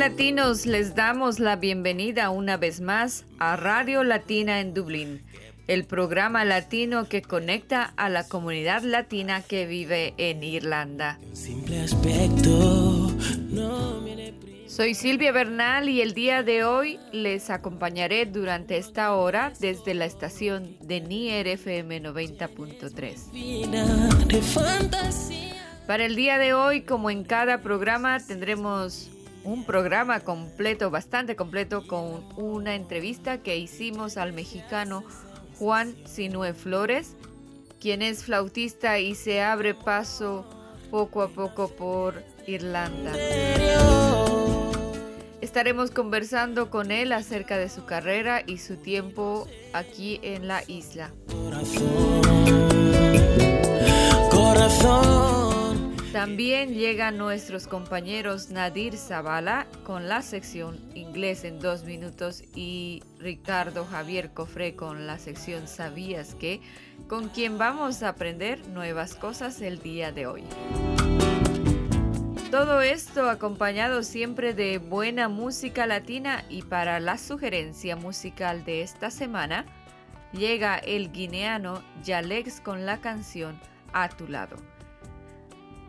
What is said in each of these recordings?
Latinos, les damos la bienvenida una vez más a Radio Latina en Dublín, el programa latino que conecta a la comunidad latina que vive en Irlanda. Soy Silvia Bernal y el día de hoy les acompañaré durante esta hora desde la estación de NIER FM 90.3. Para el día de hoy, como en cada programa, tendremos un programa completo, bastante completo, con una entrevista que hicimos al mexicano Juan Sinue Flores, quien es flautista y se abre paso poco a poco por Irlanda. Estaremos conversando con él acerca de su carrera y su tiempo aquí en la isla. Corazón. También llegan nuestros compañeros Nadir Zavala con la sección Inglés en dos minutos y Ricardo Javier Cofré con la sección Sabías que, con quien vamos a aprender nuevas cosas el día de hoy. Todo esto acompañado siempre de buena música latina y para la sugerencia musical de esta semana, llega el guineano Yalex con la canción A tu lado.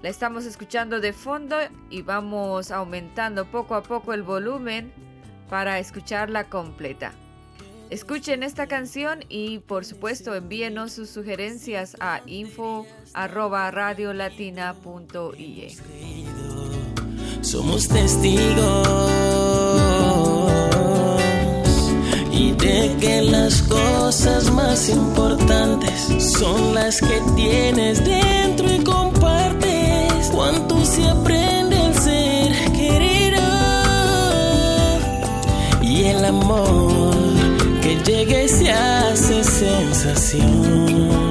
La estamos escuchando de fondo y vamos aumentando poco a poco el volumen para escucharla completa. Escuchen esta canción y por supuesto envíenos sus sugerencias a info Somos testigos y de que las cosas más importantes son las que tienes dentro y compartes cuánto se aprende al ser querido y el amor que llegue se hace sensación.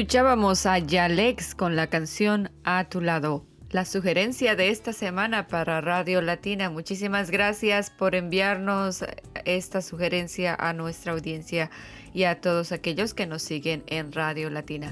Escuchábamos a Yalex con la canción A tu lado. la sugerencia de esta semana para Radio Latina. Muchísimas gracias por enviarnos esta sugerencia a nuestra audiencia y a todos aquellos que nos siguen en Radio Latina.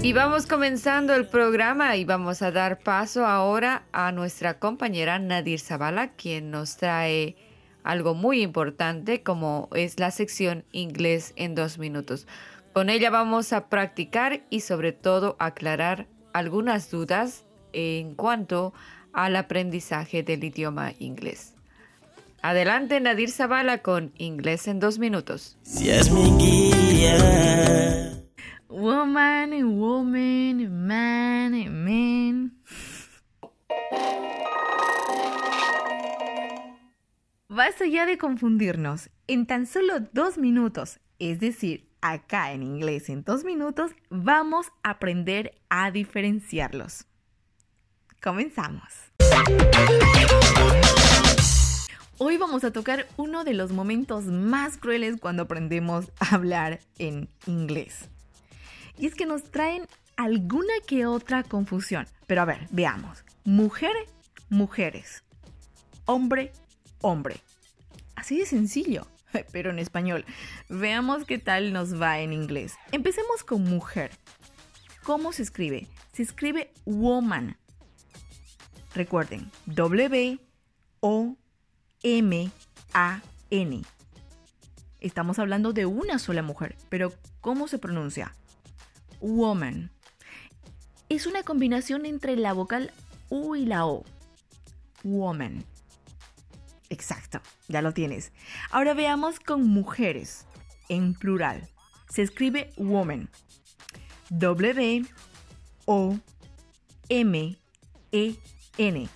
Y vamos comenzando el programa y vamos a dar paso ahora a nuestra compañera Nadir Zavala, quien nos trae algo muy importante como es la sección inglés en dos minutos. Con ella vamos a practicar y sobre todo aclarar algunas dudas en cuanto al aprendizaje del idioma inglés. Adelante Nadir Zavala con Inglés en dos minutos. Si es mi guía. Woman, woman, man, man. Basta ya de confundirnos. En tan solo dos minutos, es decir, acá en inglés en dos minutos, vamos a aprender a diferenciarlos. Comenzamos. Hoy vamos a tocar uno de los momentos más crueles cuando aprendemos a hablar en inglés. Y es que nos traen alguna que otra confusión. Pero a ver, veamos. Mujer, mujeres. Hombre, hombre. Así de sencillo, pero en español. Veamos qué tal nos va en inglés. Empecemos con mujer. ¿Cómo se escribe? Se escribe woman. Recuerden, W O M A N. Estamos hablando de una sola mujer, pero ¿cómo se pronuncia? Woman. Es una combinación entre la vocal U y la O. Woman. Exacto, ya lo tienes. Ahora veamos con mujeres, en plural. Se escribe woman. W O M E N.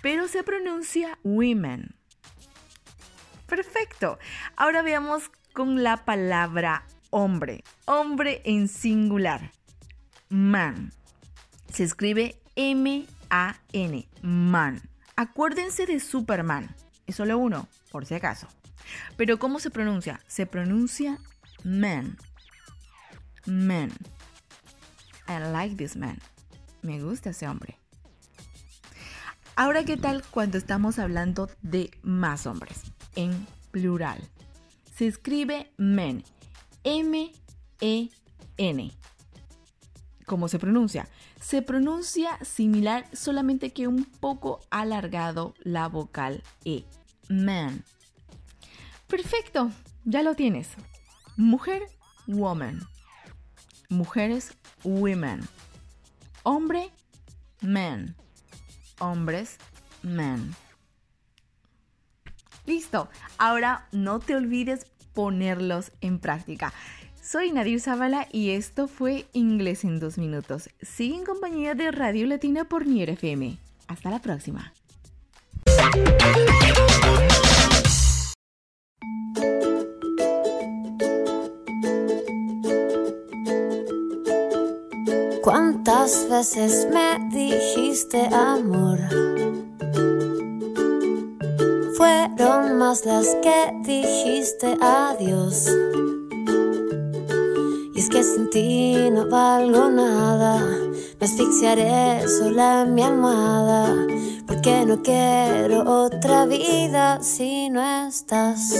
Pero se pronuncia women. Perfecto. Ahora veamos con la palabra hombre. Hombre en singular. Man. Se escribe M-A-N. Man. Acuérdense de Superman. Es solo uno, por si acaso. Pero ¿cómo se pronuncia? Se pronuncia man. Man. I like this man. Me gusta ese hombre. Ahora, ¿qué tal cuando estamos hablando de más hombres? En plural. Se escribe men. M-E-N. ¿Cómo se pronuncia? Se pronuncia similar, solamente que un poco alargado la vocal E. Man. Perfecto, ya lo tienes. Mujer, woman. Mujeres, women. Hombre, man. Hombres, man. Listo. Ahora no te olvides ponerlos en práctica. Soy Nadir Zavala y esto fue Inglés en dos minutos. Sigue en compañía de Radio Latina por Nier FM. Hasta la próxima. ¿Cuántas veces me dijiste amor? Fueron más las que dijiste adiós. Que sin ti no valgo nada. Me asfixiaré sola en mi almohada. Porque no quiero otra vida si no estás.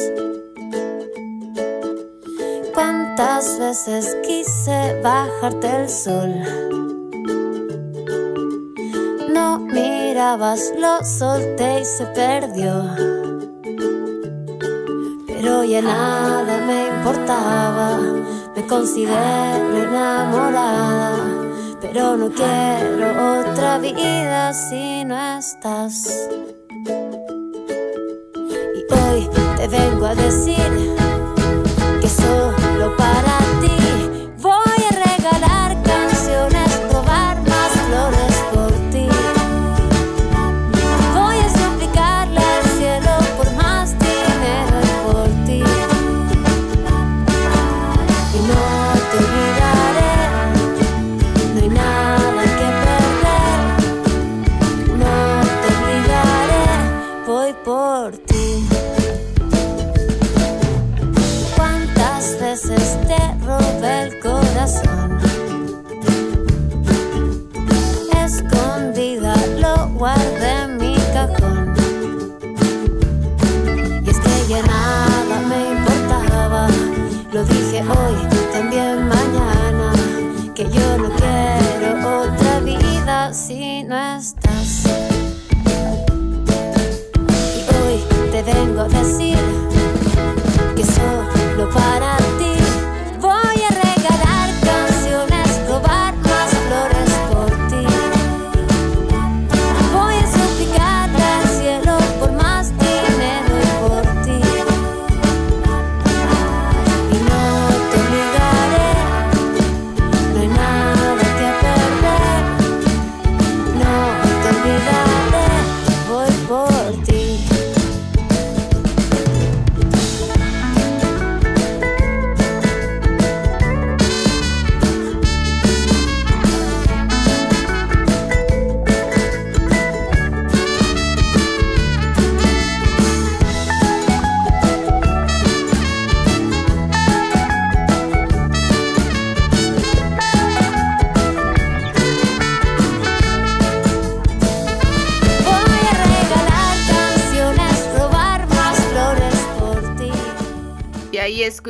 ¿Cuántas veces quise bajarte el sol? No mirabas, lo solté y se perdió. Pero ya nada me importaba, considero enamorada. Pero no quiero otra vida si no estás. Y hoy te vengo a decir que solo para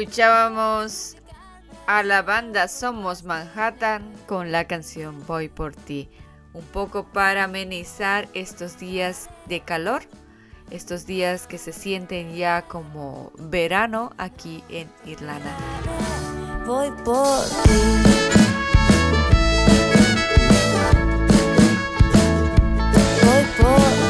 escuchábamos a la banda Somos Manhattan con la canción Voy por ti. Un poco para amenizar estos días de calor, estos días que se sienten ya como verano aquí en Irlanda. Voy por ti. Voy por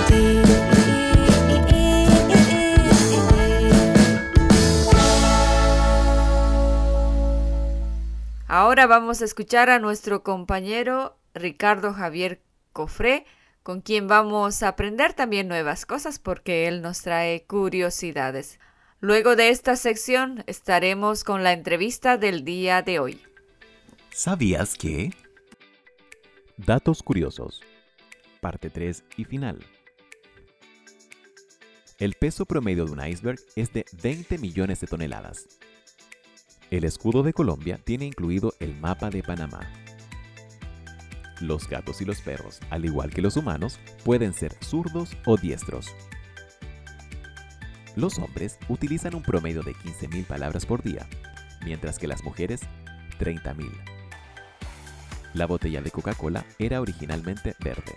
Ahora vamos a escuchar a nuestro compañero Ricardo Javier Cofré, con quien vamos a aprender también nuevas cosas porque él nos trae curiosidades. Luego de esta sección estaremos con la entrevista del día de hoy. ¿Sabías que? Datos curiosos. Parte 3 y final. El peso promedio de un iceberg es de 20 millones de toneladas. El escudo de Colombia tiene incluido el mapa de Panamá. Los gatos y los perros, al igual que los humanos, pueden ser zurdos o diestros. Los hombres utilizan un promedio de 15.000 palabras por día, mientras que las mujeres 30.000. La botella de Coca-Cola era originalmente verde.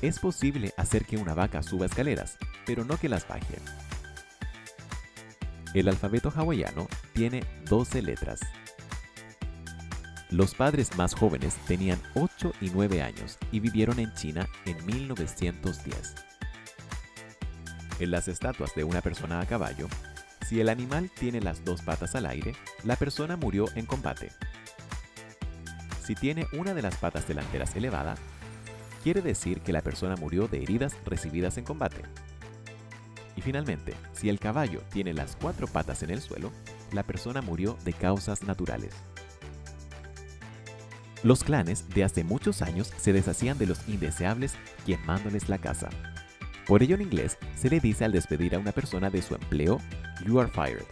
Es posible hacer que una vaca suba escaleras, pero no que las baje. El alfabeto hawaiano tiene 12 letras. Los padres más jóvenes tenían 8 y 9 años y vivieron en China en 1910. En las estatuas de una persona a caballo, si el animal tiene las dos patas al aire, la persona murió en combate. Si tiene una de las patas delanteras elevada, quiere decir que la persona murió de heridas recibidas en combate. Finalmente, si el caballo tiene las cuatro patas en el suelo, la persona murió de causas naturales. Los clanes de hace muchos años se deshacían de los indeseables quemándoles la casa. Por ello en inglés se le dice al despedir a una persona de su empleo, you are fired.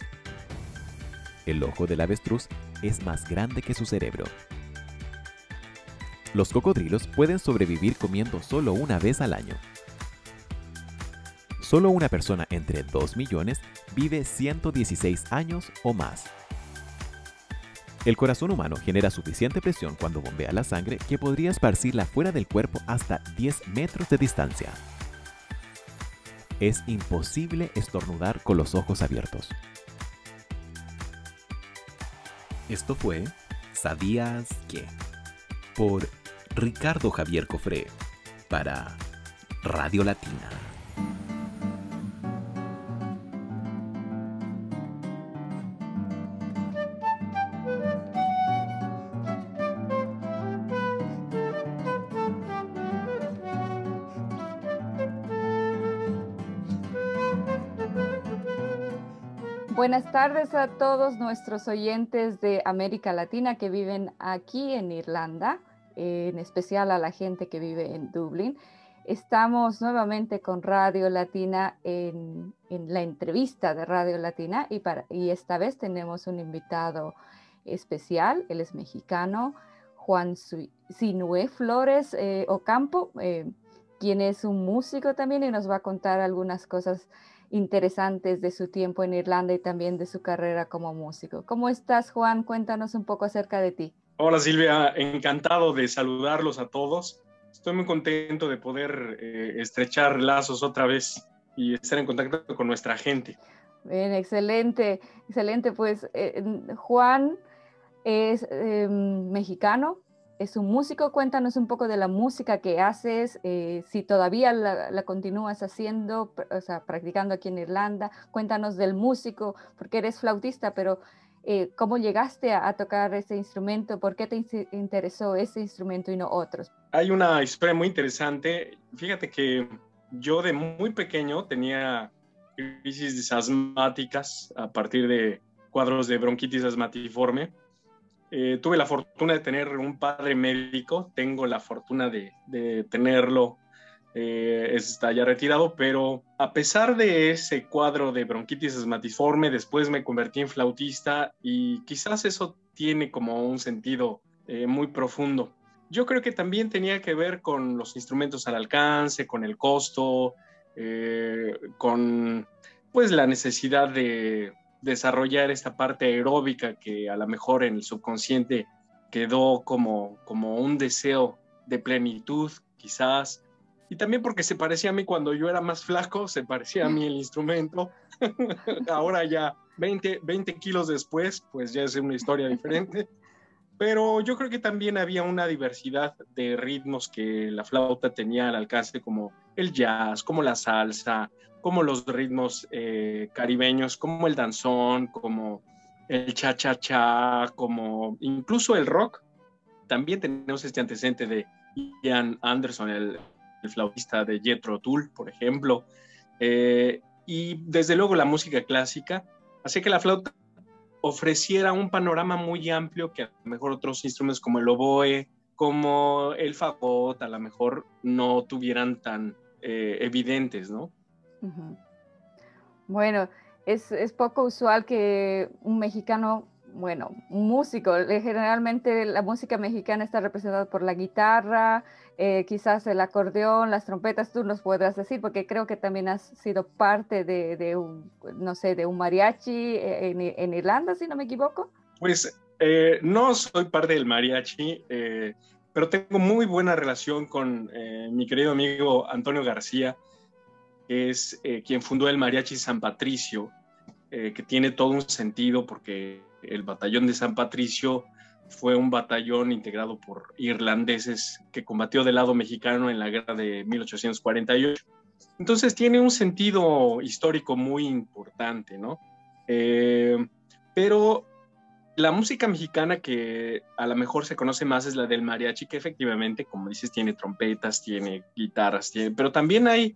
El ojo del avestruz es más grande que su cerebro. Los cocodrilos pueden sobrevivir comiendo solo una vez al año. Solo una persona entre 2 millones vive 116 años o más. El corazón humano genera suficiente presión cuando bombea la sangre que podría esparcirla fuera del cuerpo hasta 10 metros de distancia. Es imposible estornudar con los ojos abiertos. Esto fue ¿Sabías qué? Por Ricardo Javier Cofré para Radio Latina. Buenas tardes a todos nuestros oyentes de América Latina que viven aquí en Irlanda, en especial a la gente que vive en Dublín. Estamos nuevamente con Radio Latina en, la entrevista de Radio Latina y, para, y esta vez tenemos un invitado especial, él es mexicano, Juan Sinue Flores eh, Ocampo. Eh, quien es un músico también y nos va a contar algunas cosas interesantes de su tiempo en Irlanda y también de su carrera como músico. ¿Cómo estás, Juan? Cuéntanos un poco acerca de ti. Hola, Silvia. Encantado de saludarlos a todos. Estoy muy contento de poder eh, estrechar lazos otra vez y estar en contacto con nuestra gente. Bien, excelente, excelente. Pues eh, Juan es em, mexicano, es un músico. Cuéntanos un poco de la música que haces, eh, si todavía la, continúas haciendo, o sea, practicando aquí en Irlanda. Cuéntanos del músico, porque eres flautista, pero eh, ¿cómo llegaste a, tocar ese instrumento? ¿Por qué te interesó ese instrumento y no otros? Hay una historia muy interesante. Fíjate que yo de muy pequeño tenía crisis asmáticas a partir de cuadros de bronquitis asmatiforme. Eh, tuve la fortuna de tener un padre médico, tengo la fortuna de, tenerlo, eh, está ya retirado, pero a pesar de ese cuadro de bronquitis asmatiforme, después me convertí en flautista y quizás eso tiene como un sentido eh, muy profundo. Yo creo que también tenía que ver con los instrumentos al alcance, con el costo, con pues la necesidad de desarrollar esta parte aeróbica que a lo mejor en el subconsciente quedó como, como un deseo de plenitud, quizás. Y también porque se parecía a mí cuando yo era más flaco, se parecía a mí el instrumento. Ahora ya 20, 20 kilos después, pues ya es una historia diferente. Pero yo creo que también había una diversidad de ritmos que la flauta tenía al alcance, como el jazz, como la salsa, como los ritmos eh, caribeños, como el danzón, como el cha-cha-cha, como incluso el rock. También tenemos este antecedente de Ian Anderson, el, flautista de Jethro Tull, por ejemplo. Eh, y desde luego la música clásica. Así que la flauta ofreciera un panorama muy amplio que a lo mejor otros instrumentos como el oboe, como el fagot, a lo mejor no tuvieran tan eh, evidentes, ¿no? Bueno, es, es, poco usual que un mexicano, bueno, un músico, generalmente la música mexicana está representada por la guitarra, eh, quizás el acordeón, las trompetas, tú nos podrás decir, porque creo que también has sido parte de, un, no sé, de un mariachi eh, en, Irlanda, si no me equivoco. Pues eh, no soy parte del mariachi, pero tengo muy buena relación con mi querido amigo Antonio García, que es quien fundó el mariachi San Patricio, que tiene todo un sentido porque el batallón de San Patricio fue un batallón integrado por irlandeses que combatió del lado mexicano en la guerra de 1848. Entonces tiene un sentido histórico muy importante, ¿no? Eh, pero la música mexicana que a lo mejor se conoce más es la del mariachi, que efectivamente, como dices, tiene trompetas, tiene guitarras, tiene, pero también hay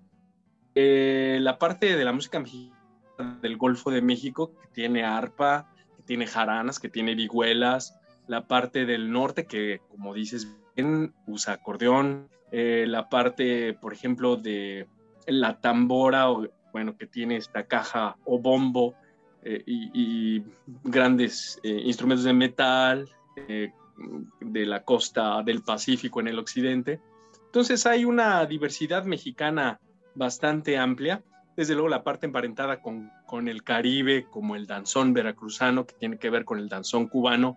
eh, la parte de la música mexicana del Golfo de México, que tiene arpa, que tiene jaranas, que tiene vihuelas, la parte del norte que, como dices bien, usa acordeón, eh, la parte, por ejemplo, de la tambora, bueno, que tiene esta caja o bombo eh, y, grandes eh, instrumentos de metal de la costa del Pacífico en el occidente. Entonces hay una diversidad mexicana bastante amplia. Desde luego la parte emparentada con, con el Caribe, como el danzón veracruzano, que tiene que ver con el danzón cubano,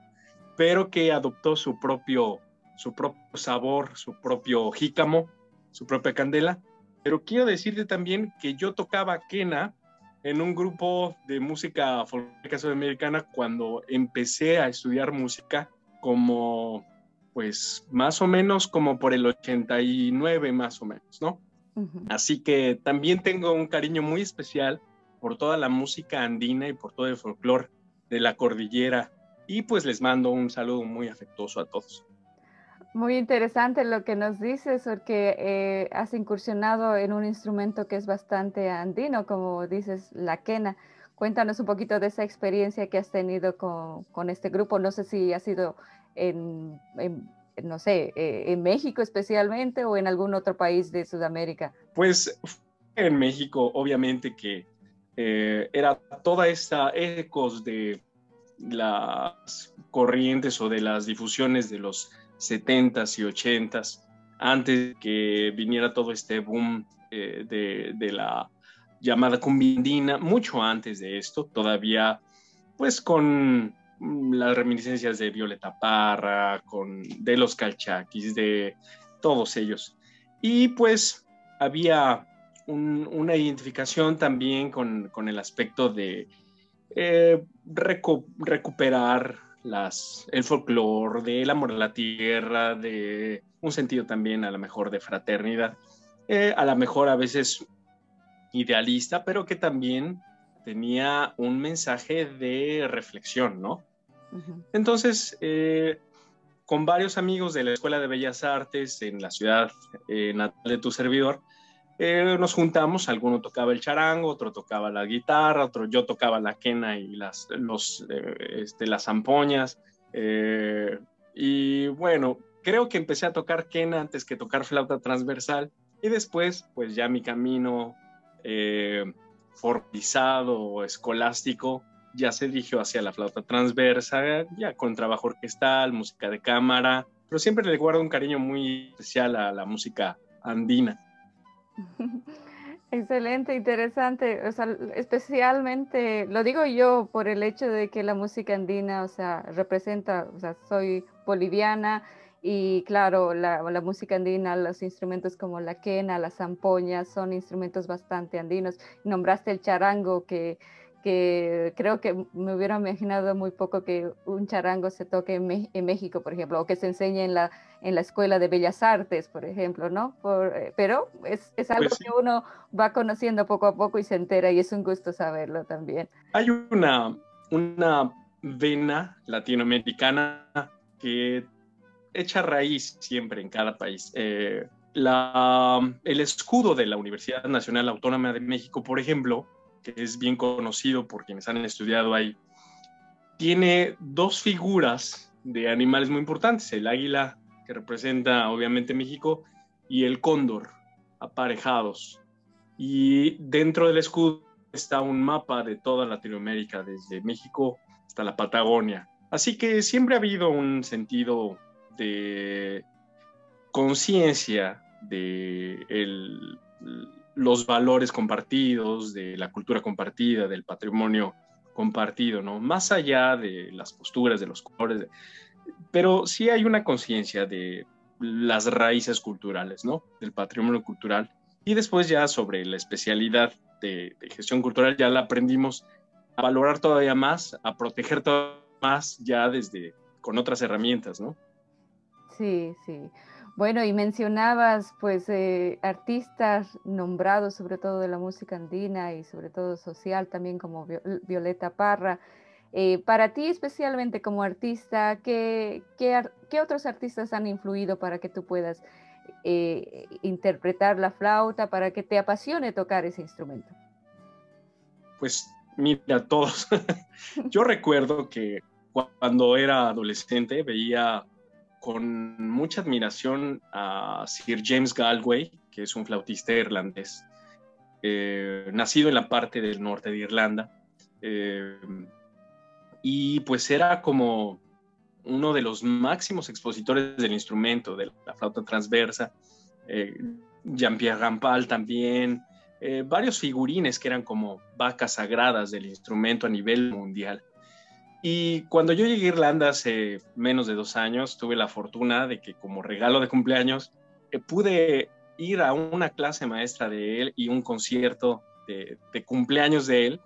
pero que adoptó su propio, su propio sabor, su propio jícamo, su propia candela. Pero quiero decirte también que yo tocaba quena en un grupo de música folclórica sudamericana cuando empecé a estudiar música como pues más o menos como por el 89 más o menos, ¿no? Así que también tengo un cariño muy especial por toda la música andina y por todo el folclore de la cordillera y pues les mando un saludo muy afectuoso a todos. Muy interesante lo que nos dices, porque eh, has incursionado en un instrumento que es bastante andino, como dices, la quena. Cuéntanos un poquito de esa experiencia que has tenido con, este grupo. No sé si ha sido en, no sé, eh, en México especialmente o en algún otro país de Sudamérica. Pues en México, obviamente que eh, era toda esta ecos de las corrientes o de las difusiones de los 70s y 80s, antes que viniera todo este boom eh, de, de, la llamada cumbindina, mucho antes de esto, todavía pues con las reminiscencias de Violeta Parra, con, de los calchaquis, de todos ellos. Y pues había una identificación también con, con el aspecto de eh, recuperar las, el folclore, del amor a la tierra, de un sentido también a lo mejor de fraternidad, eh, a lo mejor a veces idealista, pero que también tenía un mensaje de reflexión, ¿no? Entonces, eh, con varios amigos de la Escuela de Bellas Artes en la ciudad eh, natal de tu servidor, eh, nos juntamos, alguno tocaba el charango, otro tocaba la guitarra, otro yo tocaba la quena y las, los, este, las zampoñas. y bueno, creo que empecé a tocar quena antes que tocar flauta transversal y después, pues ya mi camino formalizado o escolástico ya se dirigió hacia la flauta transversa, ya con trabajo orquestal, música de cámara, pero siempre le guardo un cariño muy especial a la música andina. Excelente, interesante, o sea, especialmente, lo digo yo por el hecho de que la música andina, o sea, representa, o sea, soy boliviana y claro, la, la música andina, los instrumentos como la quena, la zampoña, son instrumentos bastante andinos. Nombraste el charango que que creo que me hubiera imaginado muy poco que un charango se toque en, México, por ejemplo, o que se enseñe en la, en la Escuela de Bellas Artes, por ejemplo, ¿no? Por, eh, pero es, es algo pues que uno va conociendo poco a poco y se entera y es un gusto saberlo también. Hay una, una vena latinoamericana que echa raíz siempre en cada país. Eh, la, el escudo de la Universidad Nacional Autónoma de México, por ejemplo, que es bien conocido por quienes han estudiado ahí, tiene dos figuras de animales muy importantes, el águila, que representa obviamente México, y el cóndor, aparejados. Y dentro del escudo está un mapa de toda Latinoamérica, desde México hasta la Patagonia. Así que siempre ha habido un sentido de conciencia de el, los valores compartidos, de la cultura compartida, del patrimonio compartido, ¿no? Más allá de las posturas, de los colores, pero sí hay una conciencia de las raíces culturales, ¿no? Del patrimonio cultural. Y después ya sobre la especialidad de, gestión cultural ya la aprendimos a valorar todavía más, a proteger todavía más ya desde con otras herramientas, ¿no? Sí, sí. Bueno, y mencionabas pues eh, artistas nombrados sobre todo de la música andina y sobre todo social también como Violeta Parra. Eh, para ti especialmente como artista, ¿qué, qué, otros artistas han influido para que tú puedas eh, interpretar la flauta, para que te apasione tocar ese instrumento? Pues mira, todos. Yo recuerdo que cuando era adolescente veía con mucha admiración a Sir James Galway, que es un flautista irlandés, eh, nacido en la parte del norte de Irlanda. Eh, y pues era como uno de los máximos expositores del instrumento, de la flauta transversa. Eh, Jean-Pierre Rampal también, varios figurines que eran como vacas sagradas del instrumento a nivel mundial. Y cuando yo llegué a Irlanda hace menos de dos años, tuve la fortuna de que como regalo de cumpleaños eh, pude ir a una clase maestra de él y un concierto de, cumpleaños de él.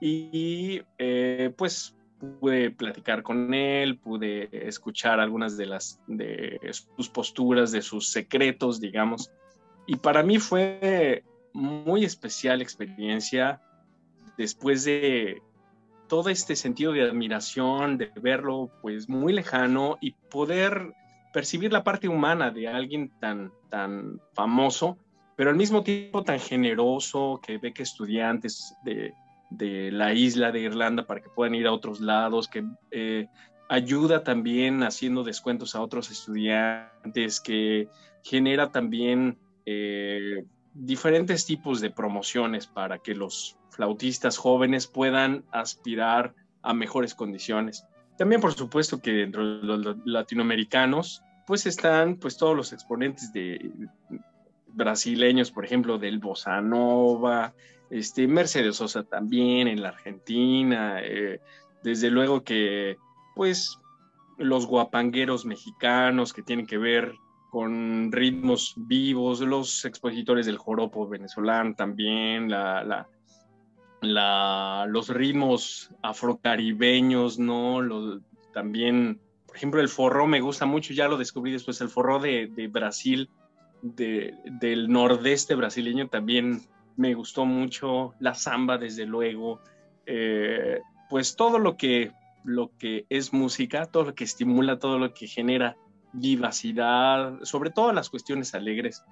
Y eh, pues pude platicar con él, pude escuchar algunas de las de sus posturas, de sus secretos, digamos. Y para mí fue muy especial experiencia después de todo este sentido de admiración, de verlo pues muy lejano y poder percibir la parte humana de alguien tan, tan famoso, pero al mismo tiempo tan generoso, que ve que estudiantes de, de la isla de Irlanda para que puedan ir a otros lados, que eh, ayuda también haciendo descuentos a otros estudiantes, que genera también eh, diferentes tipos de promociones para que los flautistas jóvenes puedan aspirar a mejores condiciones. También, por supuesto, que entre los latinoamericanos pues están pues todos los exponentes de brasileños, por ejemplo, del bossa nova, este, Mercedes Sosa también en la Argentina, eh, desde luego que pues los guapangueros mexicanos que tienen que ver con ritmos vivos, los expositores del joropo venezolano también, la, los ritmos afrocaribeños, ¿no? también, por ejemplo, el forró me gusta mucho, ya lo descubrí después, el forró de, Brasil, de, del nordeste brasileño también me gustó mucho, la samba desde luego, eh, pues todo lo que, lo que es música, todo lo que estimula, todo lo que genera vivacidad, sobre todo las cuestiones alegres,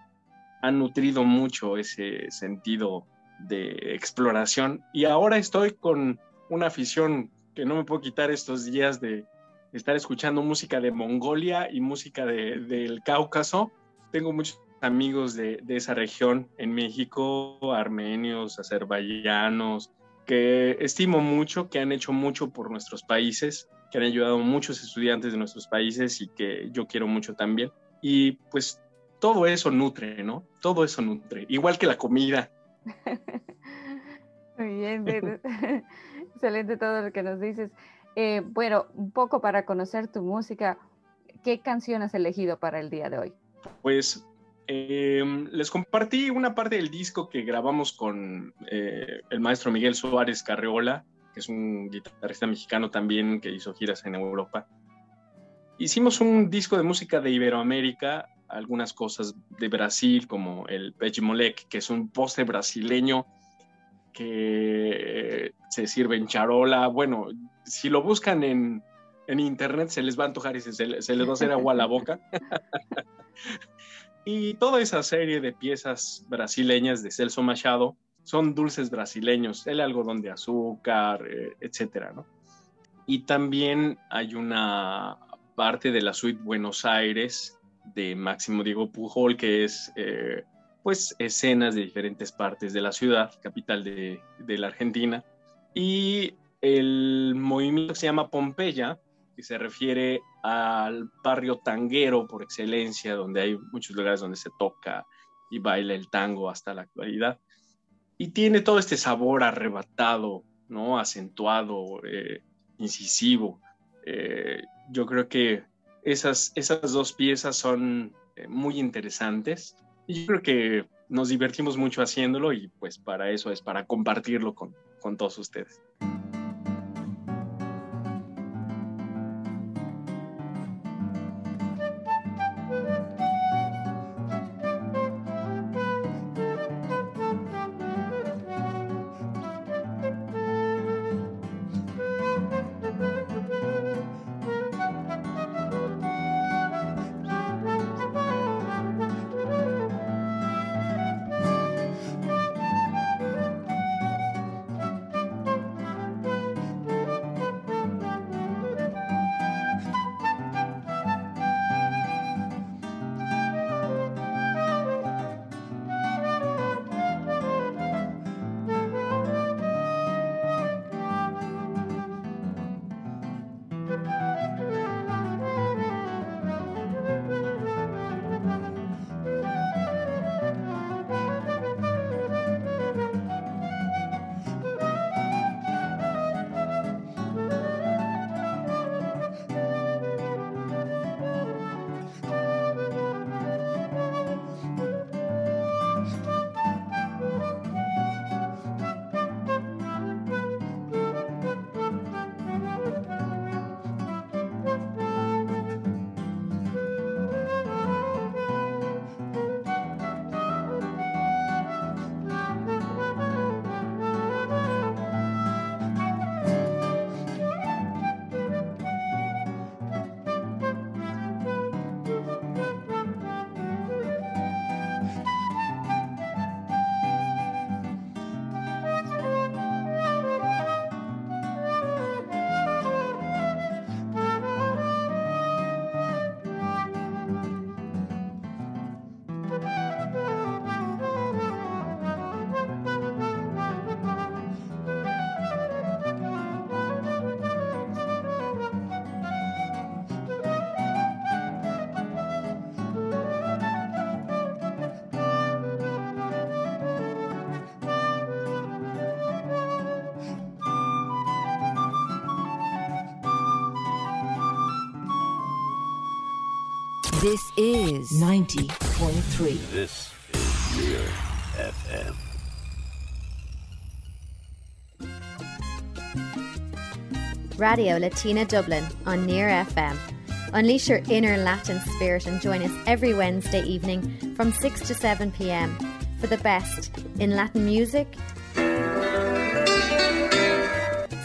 han nutrido mucho ese sentido de exploración y ahora estoy con una afición que no me puedo quitar estos días de estar escuchando música de Mongolia y música del Cáucaso. Tengo muchos amigos de, de, esa región en México, armenios, azerbaiyanos, que estimo mucho, que han hecho mucho por nuestros países que han ayudado a muchos estudiantes de nuestros países y que yo quiero mucho también. Y pues todo eso nutre, ¿no? Todo eso nutre, igual que la comida. Muy bien, excelente todo lo que nos dices. Eh, bueno, un poco para conocer tu música, ¿qué canción has elegido para el día de hoy? Pues em, les compartí una parte del disco que grabamos con eh, el maestro Miguel Suárez Carreola, que es un guitarrista mexicano también que hizo giras en Europa. Hicimos un disco de música de Iberoamérica, algunas cosas de Brasil, como el Pechimolec, que es un postre brasileño que se sirve en charola. Bueno, si lo buscan en, en internet se les va a antojar y se, se les va a hacer agua a la boca. y toda esa serie de piezas brasileñas de Celso Machado, son dulces brasileños, el algodón de azúcar, eh, etcétera, ¿no? Y también hay una parte de la suite Buenos Aires de Máximo Diego Pujol, que es eh, pues escenas de diferentes partes de la ciudad, capital de, de, la Argentina. Y el movimiento se llama Pompeya, que se refiere al barrio tanguero por excelencia, donde hay muchos lugares donde se toca y baila el tango hasta la actualidad y tiene todo este sabor arrebatado, ¿no? Acentuado, eh, incisivo. Eh, yo creo que esas, esas dos piezas son eh, muy interesantes y yo creo que nos divertimos mucho haciéndolo y pues para eso es, para compartirlo con, con todos ustedes. This is 90.3. This is Near FM. Radio Latina Dublin on Near FM. Unleash your inner Latin spirit and join us every Wednesday evening from 6 to 7 pm for the best in Latin music,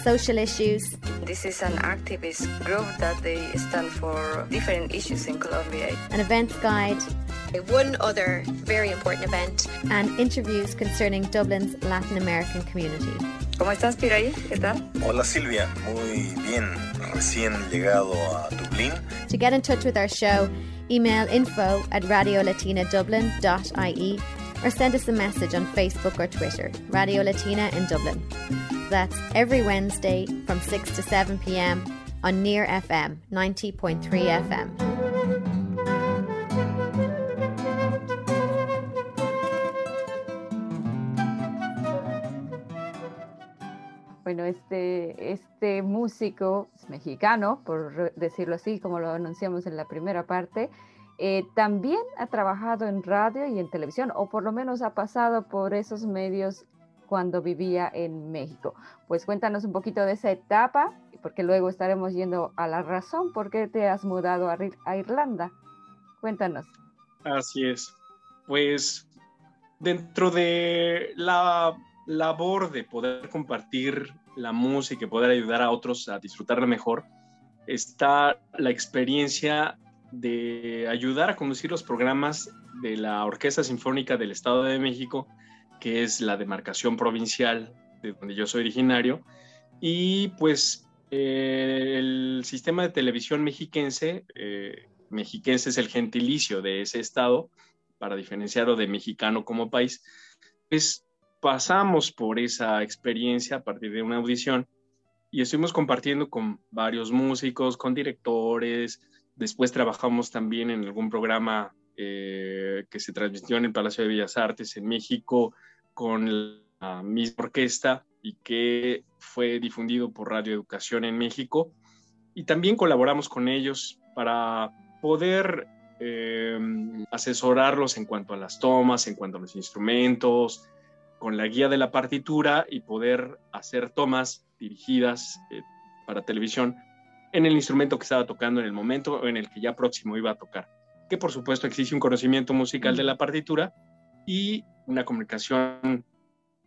social issues, This is an activist group that they stand for different issues in Colombia. an events guide, One other very important event. and interviews concerning Dublin's Latin American community. ¿Cómo estás, Piraí? ¿Qué tal? Hola Silvia, muy bien, recién llegado a Dublín. To get in touch with our show, email info at radiolatinadublin.ie or send us a message on Facebook or Twitter, Radio Latina in Dublin. That's every Wednesday from 6 to 7 pm on Near FM 90.3 FM. Bueno, este, este músico mexicano, por decirlo así, como lo anunciamos en la primera parte, eh, también ha trabajado en radio y en televisión, o por lo menos ha pasado por esos medios cuando vivía en México. Pues cuéntanos un poquito de esa etapa, porque luego estaremos yendo a la razón por qué te has mudado a, a Irlanda. Cuéntanos. Así es. Pues dentro de la labor de poder compartir la música y poder ayudar a otros a disfrutarla mejor, está la experiencia de ayudar a conducir los programas de la Orquesta Sinfónica del Estado de México, que es la demarcación provincial de donde yo soy originario. Y pues eh, el sistema de televisión mexiquense, eh, mexiquense es el gentilicio de ese estado, para diferenciarlo de mexicano como país, pues pasamos por esa experiencia a partir de una audición y estuvimos compartiendo con varios músicos, con directores, después trabajamos también en algún programa eh, que se transmitió en el Palacio de Bellas Artes en México con la misma orquesta y que fue difundido por Radio Educación en México. Y también colaboramos con ellos para poder eh, asesorarlos en cuanto a las tomas, en cuanto a los instrumentos, con la guía de la partitura y poder hacer tomas dirigidas eh, para televisión en el instrumento que estaba tocando en el momento en el que ya próximo iba a tocar. Que por supuesto existe un conocimiento musical de la partitura y una comunicación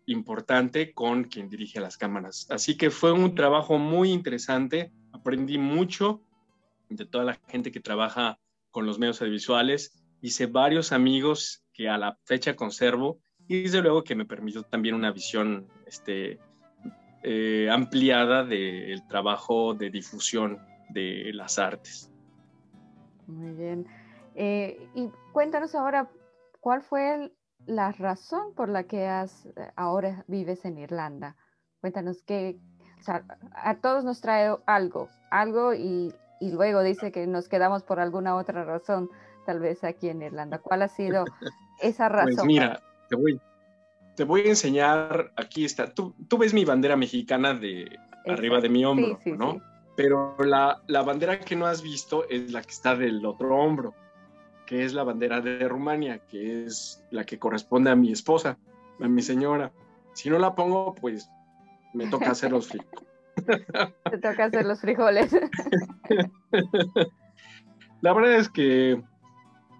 importante con quien dirige las cámaras. Así que fue un trabajo muy interesante, aprendí mucho de toda la gente que trabaja con los medios audiovisuales, hice varios amigos que a la fecha conservo y desde luego que me permitió también una visión este, eh, ampliada del trabajo de difusión de las artes. Muy bien. Eh, y cuéntanos ahora, ¿cuál fue el- la razón por la que has, eh, ahora vives en Irlanda? Cuéntanos qué, o sea, a todos nos trae algo, algo y, y luego dice que nos quedamos por alguna otra razón, tal vez aquí en Irlanda. ¿Cuál ha sido esa razón? Pues mira, te voy, te voy a enseñar, aquí está, tú, tú ves mi bandera mexicana de arriba de mi hombro, sí, ¿no? sí. Pero la, la bandera que no has visto es la que está del otro hombro, que es la bandera de Rumania, que es la que corresponde a mi esposa, a mi señora. Si no la pongo, pues me toca hacer los frijoles. Te toca hacer los frijoles. La verdad es que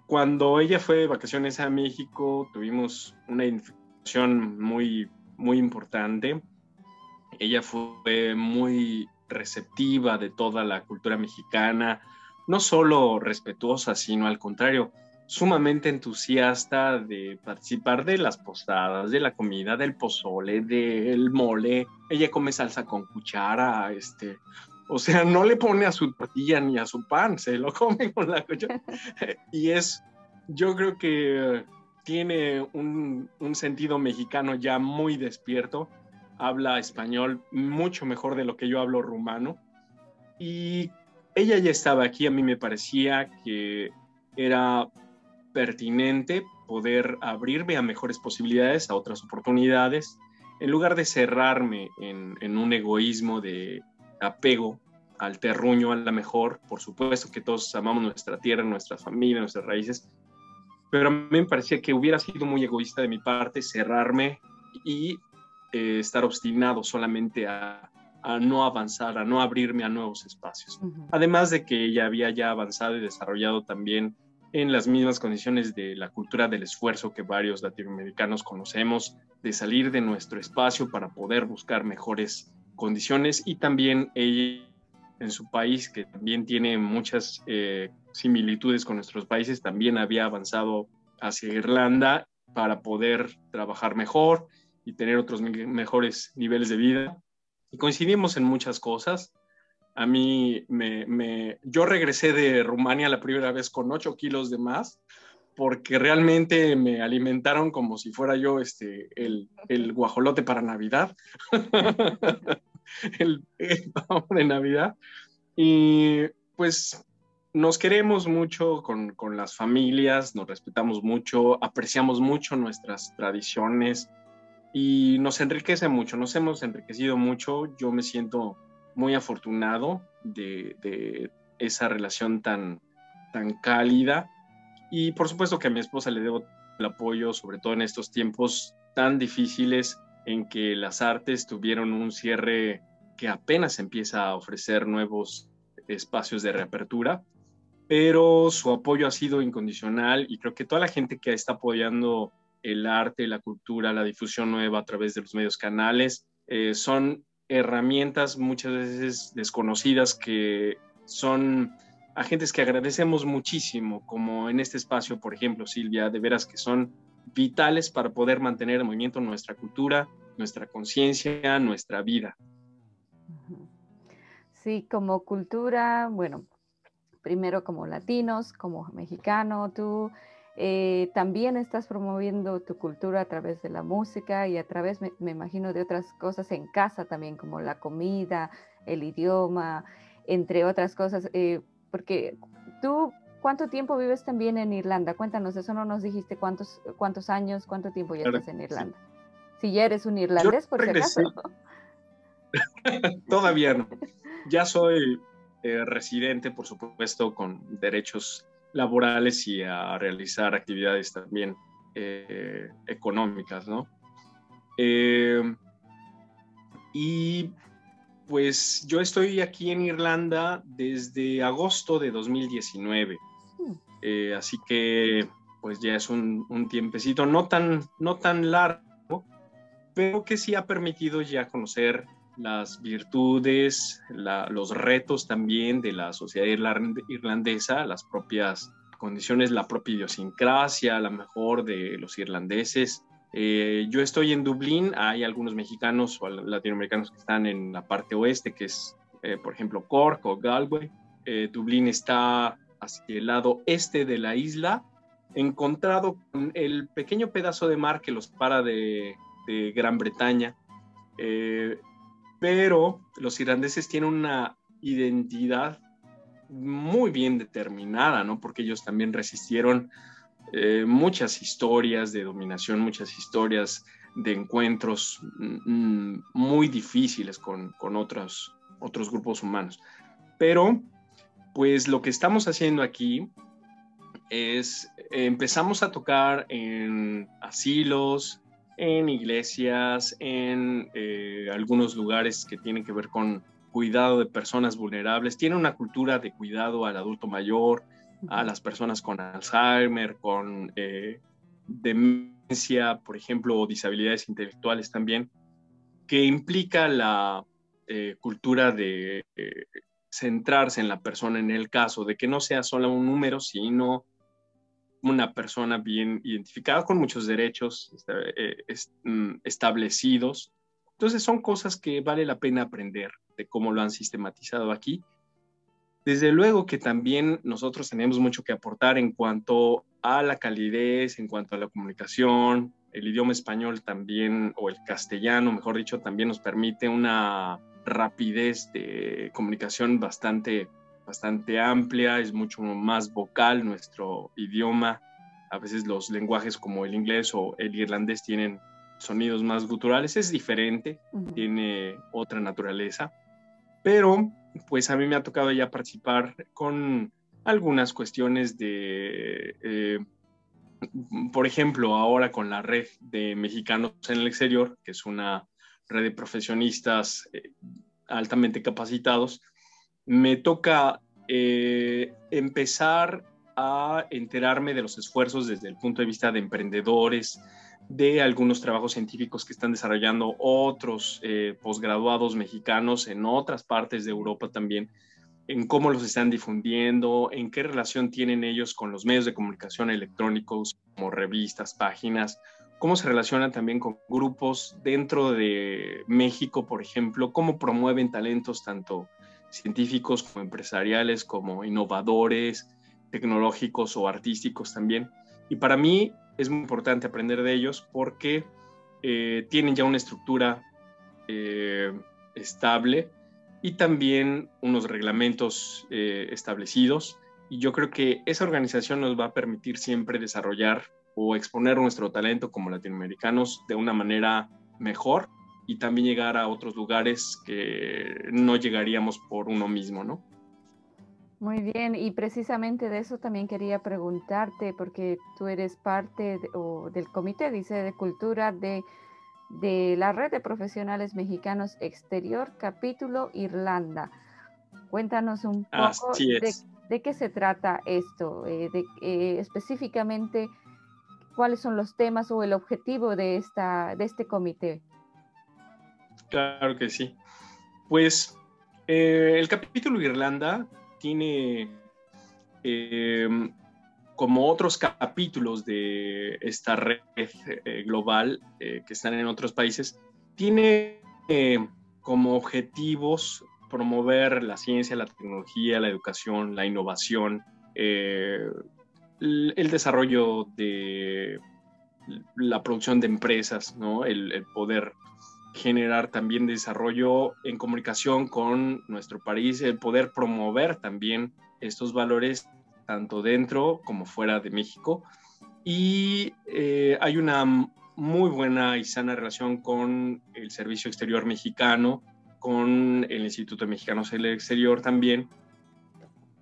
cuando ella fue de vacaciones a México, tuvimos una inflexión muy, muy importante. Ella fue muy receptiva de toda la cultura mexicana, no solo respetuosa, sino al contrario, sumamente entusiasta de participar de las posadas, de la comida, del pozole, del mole. Ella come salsa con cuchara, este, o sea, no le pone a su tortilla ni a su pan, se lo come con la cuchara. y es, yo creo que tiene un, un sentido mexicano ya muy despierto. Habla español mucho mejor de lo que yo hablo rumano. Y ella ya estaba aquí, a mí me parecía que era pertinente poder abrirme a mejores posibilidades, a otras oportunidades, en lugar de cerrarme en, un egoísmo de apego al terruño a la mejor. Por supuesto que todos amamos nuestra tierra, nuestra familia, nuestras raíces, pero a mí me parecía que hubiera sido muy egoísta de mi parte cerrarme y eh, estar obstinado solamente a, a, no avanzar, a no abrirme a nuevos espacios. Uh -huh. Además de que ella había ya avanzado y desarrollado también en las mismas condiciones de la cultura del esfuerzo que varios latinoamericanos conocemos, de salir de nuestro espacio para poder buscar mejores condiciones y también ella en su país, que también tiene muchas eh, similitudes con nuestros países, también había avanzado hacia Irlanda para poder trabajar mejor y tener otros mejores niveles de vida. Y coincidimos en muchas cosas. A mí, me, me, yo regresé de Rumania la primera vez con 8 kilos de más, porque realmente me alimentaron como si fuera yo este, el, el guajolote para Navidad. el, el de Navidad. Y pues nos queremos mucho con, con, las familias, nos respetamos mucho, apreciamos mucho nuestras tradiciones y nos enriquece mucho, nos hemos enriquecido mucho. Yo me siento muy afortunado de, de esa relación tan, tan cálida y por supuesto que a mi esposa le debo el apoyo, sobre todo en estos tiempos tan difíciles en que las artes tuvieron un cierre que apenas empieza a ofrecer nuevos espacios de reapertura, pero su apoyo ha sido incondicional y creo que toda la gente que está apoyando el arte, la cultura, la difusión nueva a través de los medios canales, eh, son herramientas muchas veces desconocidas que son agentes que agradecemos muchísimo, como en este espacio, por ejemplo, Silvia, de veras que son vitales para poder mantener en movimiento nuestra cultura, nuestra conciencia, nuestra vida. Sí, como cultura, bueno, primero como latinos, como mexicano, tú eh, también estás promoviendo tu cultura a través de la música y a través, me, me, imagino, de otras cosas en casa también, como la comida, el idioma, entre otras cosas, eh, porque tú, ¿cuánto tiempo vives también en Irlanda? Cuéntanos, eso no nos dijiste cuántos, cuántos años, cuánto tiempo ya estás en Irlanda. Sí. Si ya eres un irlandés, Yo por si acaso. Todavía no. Ya soy eh, residente, por supuesto, con derechos laborales y a realizar actividades también eh, económicas, ¿no? Eh, y pues yo estoy aquí en Irlanda desde agosto de 2019, eh, así que pues ya es un, un, tiempecito no tan, no tan largo, pero que sí ha permitido ya conocer las virtudes, la, los retos también de la sociedad irlandesa, las propias condiciones, la propia idiosincrasia, la mejor de los irlandeses. Eh, yo estoy en Dublín, hay algunos mexicanos o latinoamericanos que están en la parte oeste, que es, eh, por ejemplo, Cork o Galway. Eh, Dublín está hacia el lado este de la isla, encontrado con el pequeño pedazo de mar que los para de, de Gran Bretaña pero los irlandeses tienen una identidad muy bien determinada, ¿no? Porque ellos también resistieron eh, muchas historias de dominación, muchas historias de encuentros mm, muy difíciles con, otros grupos humanos. Pero, pues lo que estamos haciendo aquí es, empezamos a tocar en asilos, en iglesias, en eh, algunos lugares que tienen que ver con cuidado de personas vulnerables. Tiene una cultura de cuidado al adulto mayor, a las personas con Alzheimer, con eh, demencia, por ejemplo, o disabilidades intelectuales también, que implica la eh, cultura de centrarse en la persona en el caso, de que no sea solo un número, sino una persona bien identificada con muchos derechos eh, mm, establecidos. Entonces son cosas que vale la pena aprender de cómo lo han sistematizado aquí. Desde luego que también nosotros tenemos mucho que aportar en cuanto a la calidez, en cuanto a la comunicación. El idioma español también, o el castellano, mejor dicho, también nos permite una rapidez de comunicación bastante bastante amplia, es mucho más vocal nuestro idioma. A veces los lenguajes como el inglés o el irlandés tienen sonidos más guturales, es diferente, uh -huh. tiene otra naturaleza. pero pues a mí me ha tocado ya participar con algunas cuestiones de, eh, por ejemplo, ahora con la red de mexicanos en el exterior, que es una red de profesionistas eh, altamente capacitados, me toca eh, empezar a enterarme de los esfuerzos desde el punto de vista de emprendedores, de algunos trabajos científicos que están desarrollando otros eh, posgraduados mexicanos en otras partes de Europa también, en cómo los están difundiendo, en qué relación tienen ellos con los medios de comunicación electrónicos como revistas, páginas, cómo se relacionan también con grupos dentro de México, por ejemplo, cómo promueven talentos tanto científicos como empresariales, como innovadores, tecnológicos o artísticos también. Y para mí es muy importante aprender de ellos porque eh, tienen ya una estructura eh, estable y también unos reglamentos eh, establecidos. Y yo creo que esa organización nos va a permitir siempre desarrollar o exponer nuestro talento como latinoamericanos de una manera mejor y también llegar a otros lugares que no llegaríamos por uno mismo, ¿no? Muy bien, y precisamente de eso también quería preguntarte, porque tú eres parte del Comité, dice, de Cultura de, de la Red de Profesionales Mexicanos Exterior, capítulo Irlanda. Cuéntanos un poco de, qué se trata esto, eh, de, eh, específicamente cuáles son los temas o el objetivo de, esta, de este comité. Claro que sí. Pues eh, el capítulo Irlanda tiene em, como otros capítulos de esta red eh, global eh, que están en otros países, tiene como objetivos promover la ciencia, la tecnología, la educación, la innovación, el desarrollo de la producción de empresas, ¿no? el, poder generar también desarrollo en comunicación con nuestro país, el poder promover también estos valores tanto dentro como fuera de México. Y eh, hay una muy buena y sana relación con el Servicio Exterior Mexicano, con el Instituto Mexicano del Exterior también.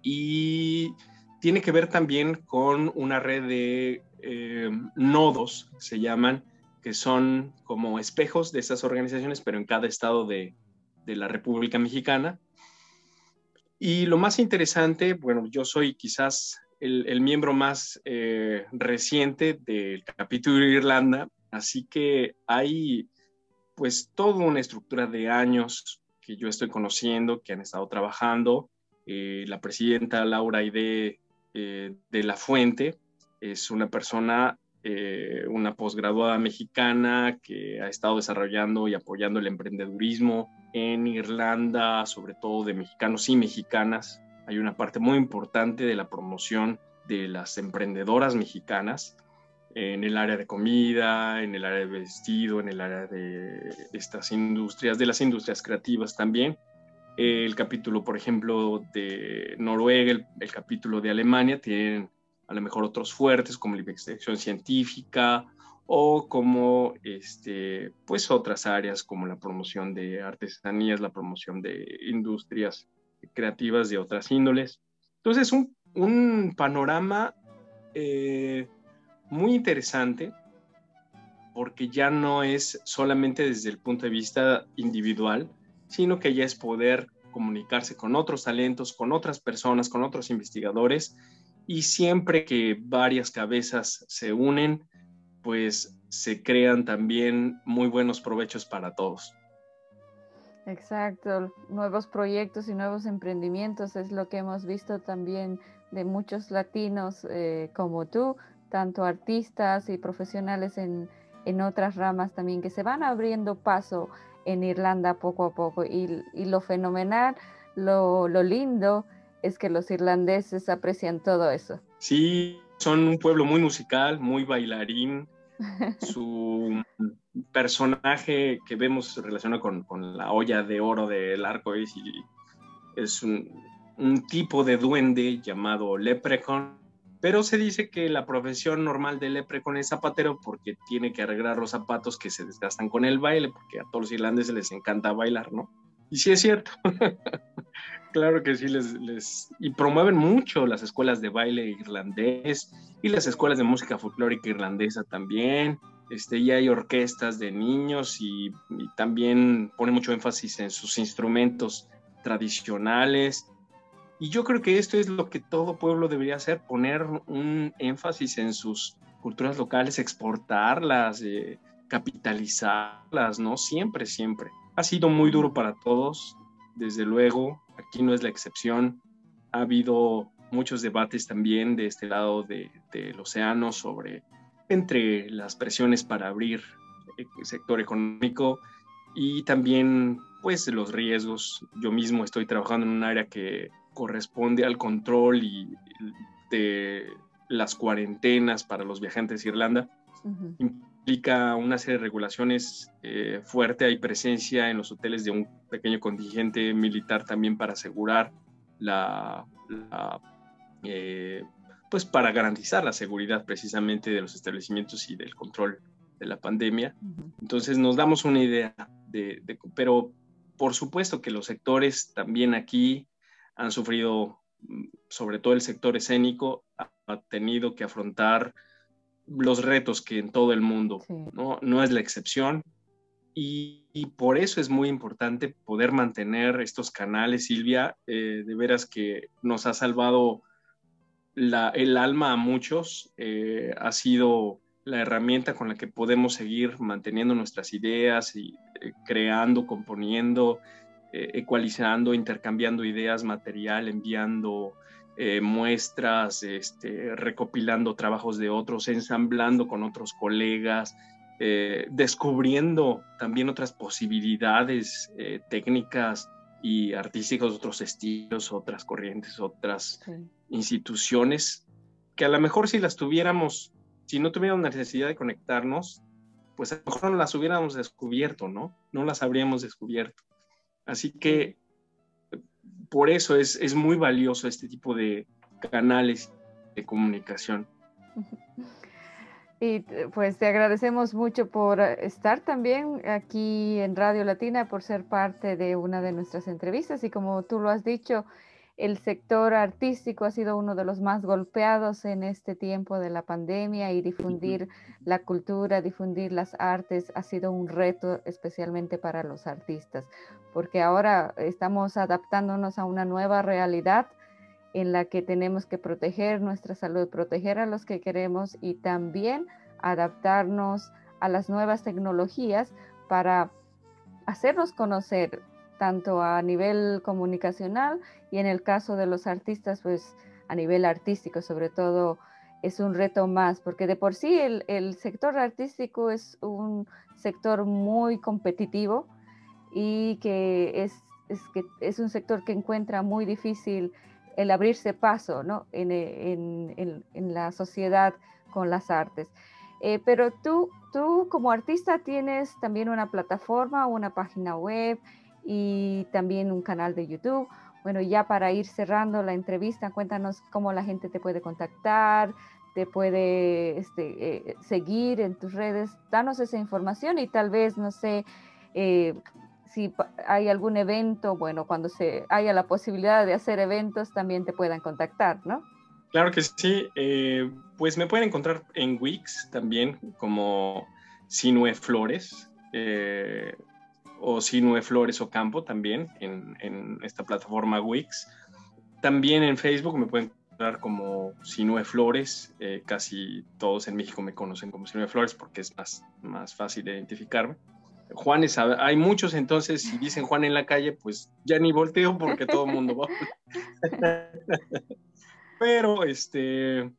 Y tiene que ver también con una red de eh, nodos, se llaman, que son como espejos de esas organizaciones, pero en cada estado de, la República Mexicana. Y lo más interesante, bueno, yo soy quizás el, miembro más eh, reciente del capítulo de Irlanda, así que hay pues toda una estructura de años que yo estoy conociendo, que han estado trabajando. Eh, la presidenta Laura Aide eh, de la Fuente es una persona eh, una posgraduada mexicana que ha estado desarrollando y apoyando el emprendedurismo en Irlanda, sobre todo de mexicanos y mexicanas. Hay una parte muy importante de la promoción de las emprendedoras mexicanas en el área de comida, en el área de vestido, en el área de estas industrias, de las industrias creativas también. El capítulo, por ejemplo, de Noruega, el, el capítulo de Alemania, tienen a lo mejor otros fuertes como la investigación científica o como este, pues otras áreas como la promoción de artesanías, la promoción de industrias creativas de otras índoles. Entonces, un, un panorama eh, muy interesante porque ya no es solamente desde el punto de vista individual, sino que ya es poder comunicarse con otros talentos, con otras personas, con otros investigadores y siempre que varias cabezas se unen, pues se crean también muy buenos provechos para todos. Exacto, nuevos proyectos y nuevos emprendimientos es lo que hemos visto también de muchos latinos eh, como tú, tanto artistas y profesionales en, otras ramas también que se van abriendo paso en Irlanda poco a poco y, lo fenomenal, lo, lo lindo es que los irlandeses aprecian todo eso. Sí, son un pueblo muy musical, muy bailarín. Su personaje que vemos relacionado con, con, la olla de oro del arco es, es un, un, tipo de duende llamado Leprecon, pero se dice que la profesión normal de Leprecon es zapatero porque tiene que arreglar los zapatos que se desgastan con el baile, porque a todos los irlandeses les encanta bailar, ¿no? Y sí es cierto. claro que sí, les, les, y promueven mucho las escuelas de baile irlandés y las escuelas de música folclórica irlandesa también. Este, y hay orquestas de niños y, también pone mucho énfasis en sus instrumentos tradicionales. Y yo creo que esto es lo que todo pueblo debería hacer, poner un énfasis en sus culturas locales, exportarlas, eh, capitalizarlas, ¿no? Siempre, siempre. Ha sido muy duro para todos, desde luego, aquí no es la excepción. Ha habido muchos debates también de este lado de, del océano sobre entre las presiones para abrir el sector económico y también pues los riesgos. Yo mismo estoy trabajando en un área que corresponde al control y de las cuarentenas para los viajantes a Irlanda. Implica una serie de regulaciones eh, fuerte. Hay presencia en los hoteles de un pequeño contingente militar también para asegurar la, eh, pues para garantizar la seguridad precisamente de los establecimientos y del control de la pandemia. Entonces nos damos una idea de, pero por supuesto que los sectores también aquí han sufrido, mm, sobre todo el sector escénico, ha, tenido que afrontar los retos que en todo el mundo, ¿no? no es la excepción. Y, por eso es muy importante poder mantener estos canales, Silvia, eh, de veras que nos ha salvado la, el alma a muchos, eh, ha sido la herramienta con la que podemos seguir manteniendo nuestras ideas y eh, creando, componiendo, ecualizando, intercambiando ideas, material, enviando eh, muestras, este, recopilando trabajos de otros, ensamblando con otros colegas, descubriendo también otras posibilidades técnicas y artísticas, otros estilos, otras corrientes, otras instituciones, que a lo mejor si las tuviéramos si no tuviéramos necesidad de conectarnos, pues a lo mejor no las hubiéramos descubierto, ¿no? No las habríamos descubierto. Así que por eso es, es muy valioso este tipo de canales de comunicación. Y pues te agradecemos mucho por estar también aquí en Radio Latina, por ser parte de una de nuestras entrevistas y como tú lo has dicho, el sector artístico ha sido uno de los más golpeados en este tiempo de la pandemia y difundir la cultura, difundir las artes ha sido un reto especialmente para los artistas, porque ahora estamos adaptándonos a una nueva realidad en la que tenemos que proteger nuestra salud, proteger a los que queremos y también adaptarnos a las nuevas tecnologías para hacernos conocer tanto a nivel comunicacional y en el caso de los artistas, pues a nivel artístico sobre todo es un reto más, porque de por sí el, sector artístico es un sector muy competitivo y que es, que es un sector que encuentra muy difícil el abrirse paso ¿no? en, la sociedad con las artes. Eh, pero tú, tú como artista tienes también una plataforma, una página web y también un canal de YouTube. Bueno, ya para ir cerrando la entrevista, cuéntanos cómo la gente te puede contactar, te puede este, eh, seguir en tus redes. Danos esa información y tal vez, no sé, eh, si hay algún evento, bueno, cuando se haya la posibilidad de hacer eventos, también te puedan contactar, ¿no? Claro que sí. Eh, pues me pueden encontrar en Wix también como Sinue Flores o Sinue Flores o Campo también en, esta plataforma Wix. También en Facebook me pueden encontrar como Sinue Flores. Eh, casi todos en México me conocen como Sinue Flores porque es más, más fácil de identificarme. Juanes, hay muchos, entonces si dicen Juan en la calle, pues ya ni volteo porque todo el mundo va. Pero este,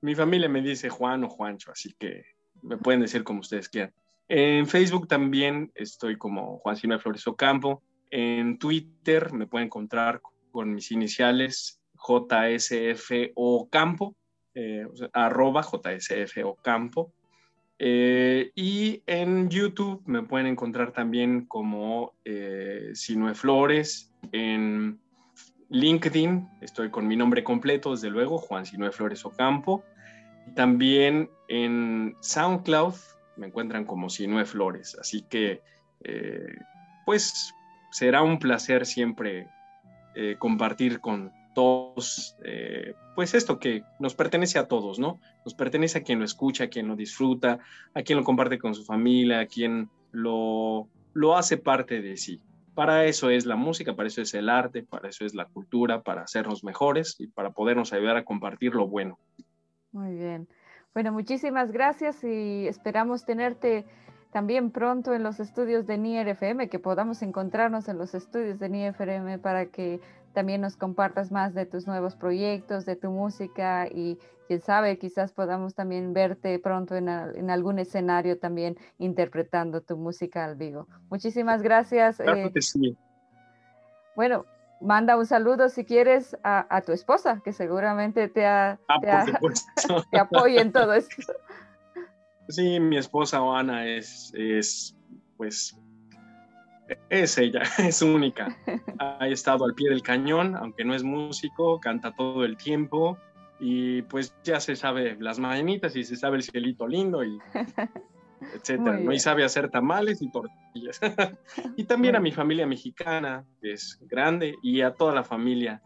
mi familia me dice Juan o Juancho, así que me pueden decir como ustedes quieran. En Facebook también estoy como Juan Silva Flores Ocampo. En Twitter me pueden encontrar con mis iniciales JSF Ocampo, eh, arroba JSF Ocampo. Eh, y en YouTube me pueden encontrar también como eh, Flores. En LinkedIn estoy con mi nombre completo, desde luego, Juan Sinue Flores Ocampo. También en SoundCloud me encuentran como Sinue Flores. Así que, eh, pues, será un placer siempre eh, compartir con todos, eh, pues esto que nos pertenece a todos, ¿no? Nos pertenece a quien lo escucha, a quien lo disfruta, a quien lo comparte con su familia, a quien lo, lo hace parte de sí. Para eso es la música, para eso es el arte, para eso es la cultura, para hacernos mejores y para podernos ayudar a compartir lo bueno. Muy bien. Bueno, muchísimas gracias y esperamos tenerte también pronto en los estudios de NIER FM, que podamos encontrarnos en los estudios de NIER FM para que también nos compartas más de tus nuevos proyectos, de tu música y quién sabe, quizás podamos también verte pronto en, algún escenario también interpretando tu música al vivo. Muchísimas gracias. Claro eh, que sí. Bueno, manda un saludo si quieres a, tu esposa, que seguramente te, ha, ah, te, apoya en todo esto. Sí, mi esposa Ana es, es pues es ella, es única. Ha estado al pie del cañón, aunque no es músico, canta todo el tiempo y pues ya se sabe las mañanitas y se sabe el cielito lindo y etcétera, ¿no? Y sabe hacer tamales y tortillas. y también a mi familia mexicana, que es grande, y a toda la familia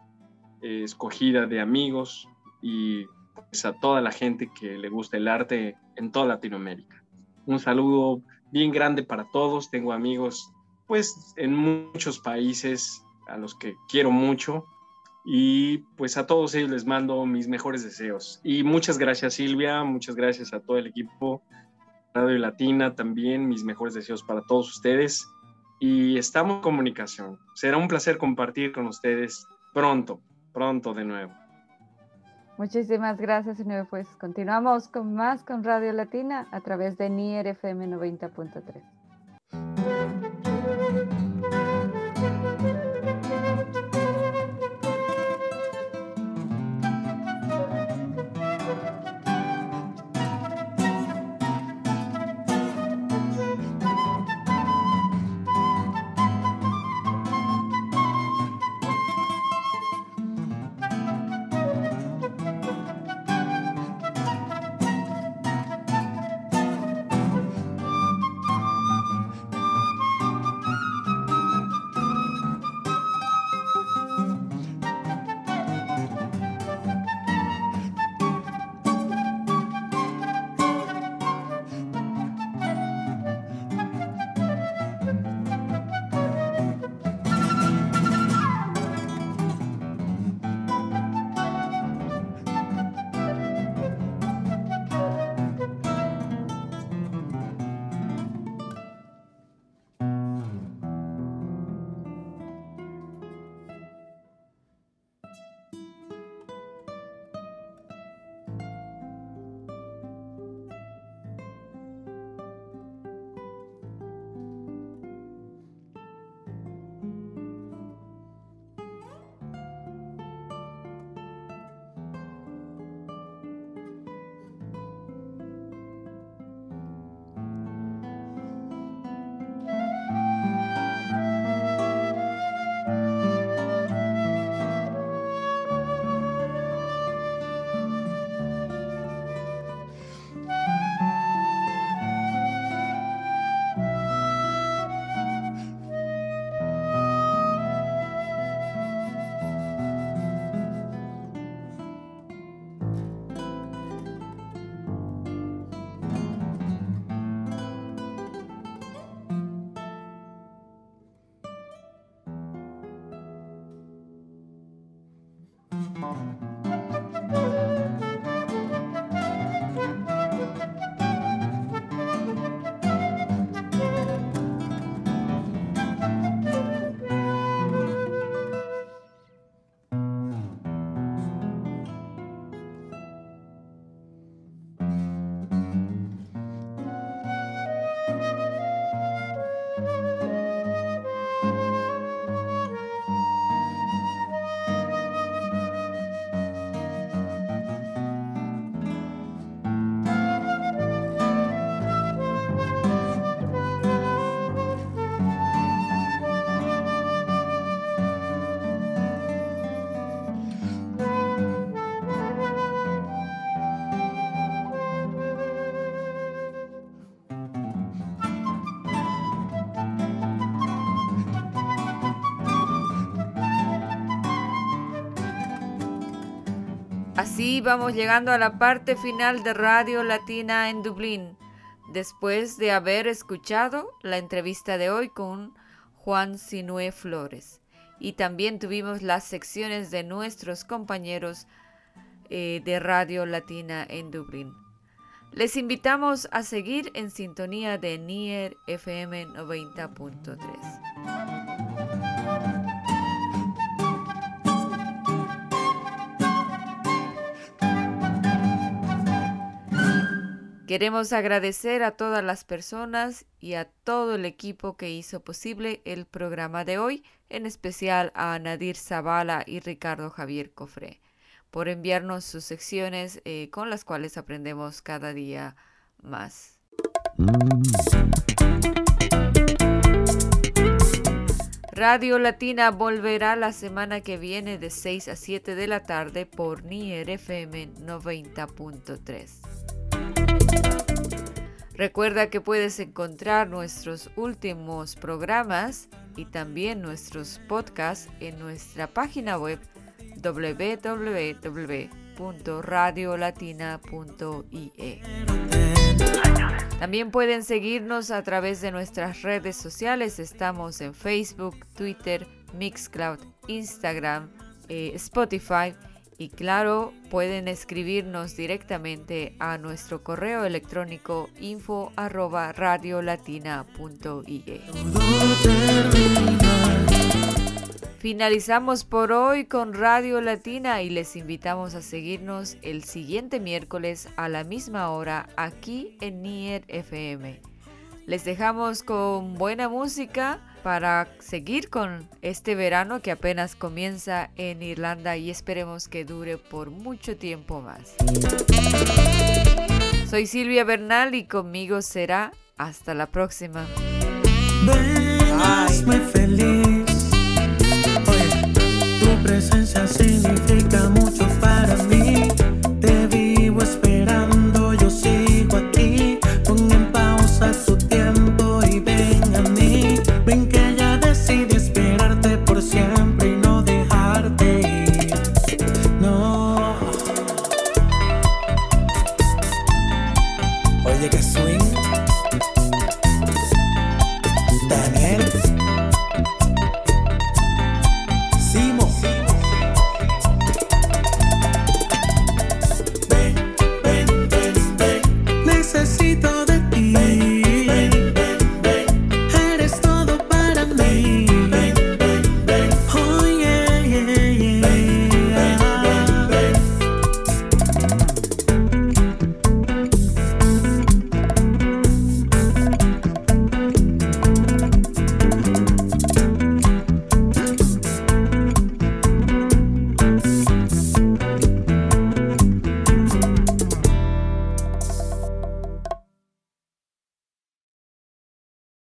eh, escogida de amigos y pues, a toda la gente que le gusta el arte en toda Latinoamérica. Un saludo bien grande para todos. Tengo amigos pues en muchos países a los que quiero mucho y pues a todos ellos les mando mis mejores deseos. Y muchas gracias Silvia, muchas gracias a todo el equipo Radio Latina también, mis mejores deseos para todos ustedes y estamos en comunicación. Será un placer compartir con ustedes pronto, pronto de nuevo. Muchísimas gracias, señor. Pues continuamos con más con Radio Latina a través de NIR FM 90.3. Así vamos llegando a la parte final de Radio Latina en Dublín, después de haber escuchado la entrevista de hoy con Juan Sinué Flores. Y también tuvimos las secciones de nuestros compañeros eh, de Radio Latina en Dublín. Les invitamos a seguir en sintonía de Nier FM 90.3. Queremos agradecer a todas las personas y a todo el equipo que hizo posible el programa de hoy, en especial a Nadir Zavala y Ricardo Javier Cofré, por enviarnos sus secciones eh, con las cuales aprendemos cada día más. Radio Latina volverá la semana que viene de 6 a 7 de la tarde por Nier FM 90.3. Recuerda que puedes encontrar nuestros últimos programas y también nuestros podcasts en nuestra página web www.radiolatina.ie. También pueden seguirnos a través de nuestras redes sociales. Estamos en Facebook, Twitter, Mixcloud, Instagram, eh, Spotify y claro, pueden escribirnos directamente a nuestro correo electrónico info arroba radiolatina.ie. Finalizamos por hoy con Radio Latina y les invitamos a seguirnos el siguiente miércoles a la misma hora aquí en Nier FM. Les dejamos con buena música para seguir con este verano que apenas comienza en Irlanda y esperemos que dure por mucho tiempo más. Soy Silvia Bernal y conmigo será hasta la próxima. Bye. feliz. tu presencia significa mucho para mí.